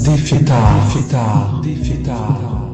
Diffidà, diffidà, diffidà.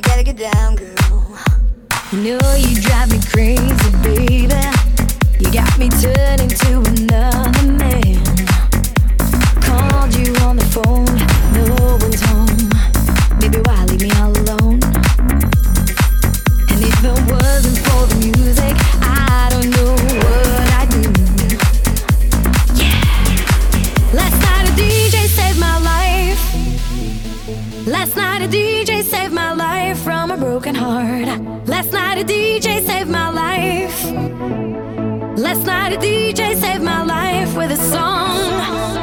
you gotta get down, girl. You know you drive me crazy, baby. You got me turning to another man. Called you on the phone, no one's home. a DJ saved my life. Last night a DJ saved my life with a song.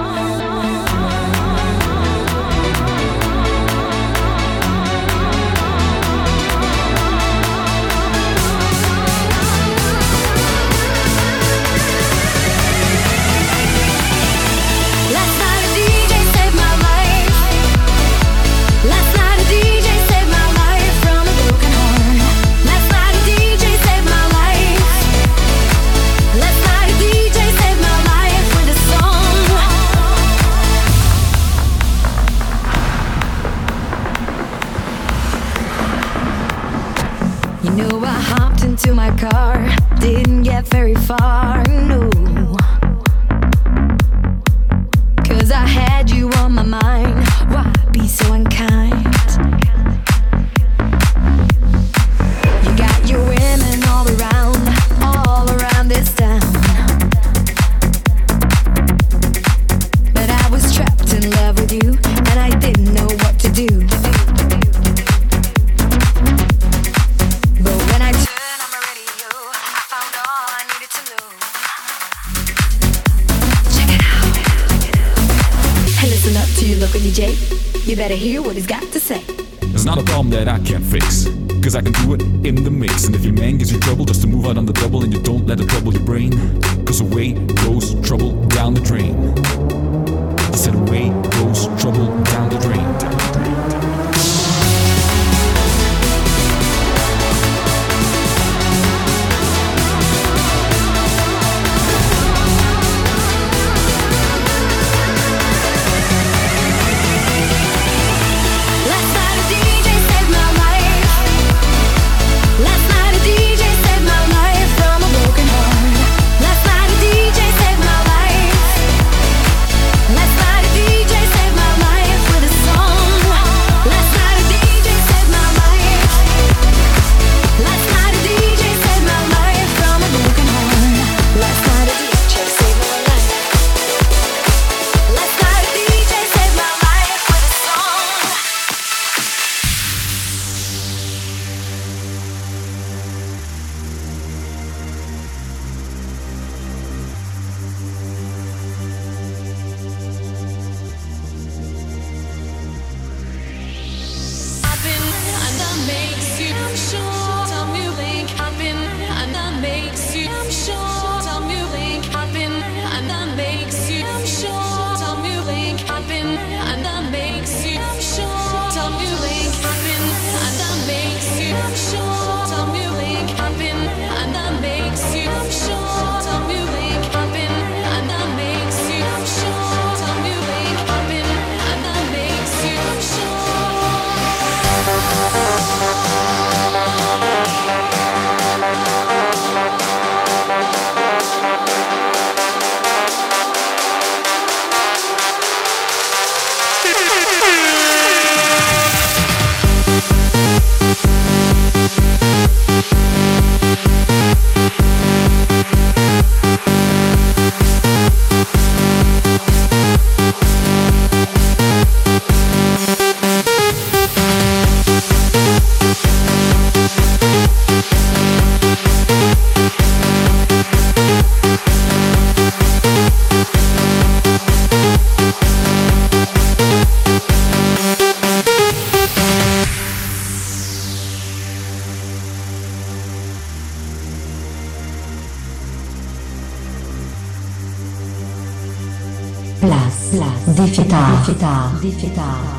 Difficoltà. Difficoltà. Difficoltà.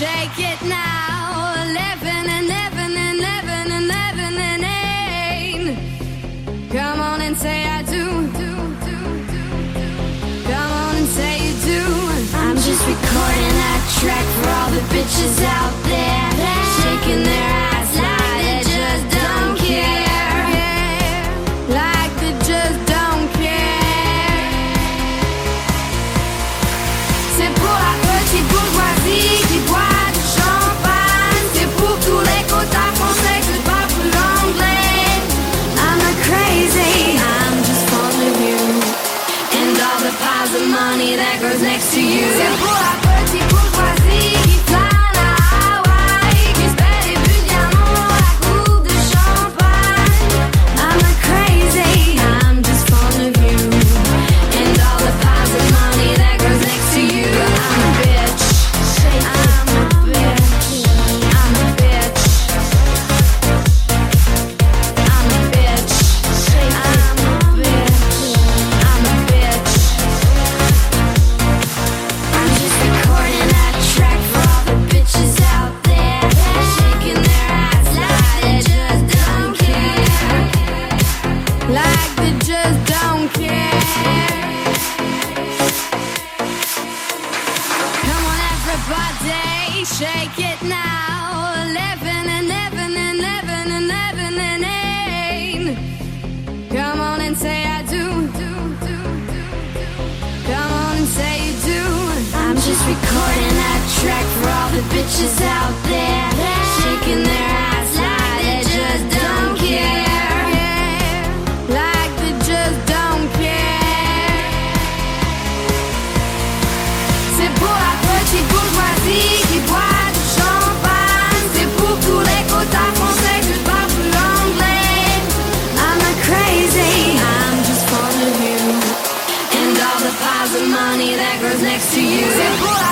shake it now. Eleven and eleven and eleven and eleven and eight. Come on and say I do. Come on and say you do. I'm just recording that track for all the bitches out there shaking their next to you.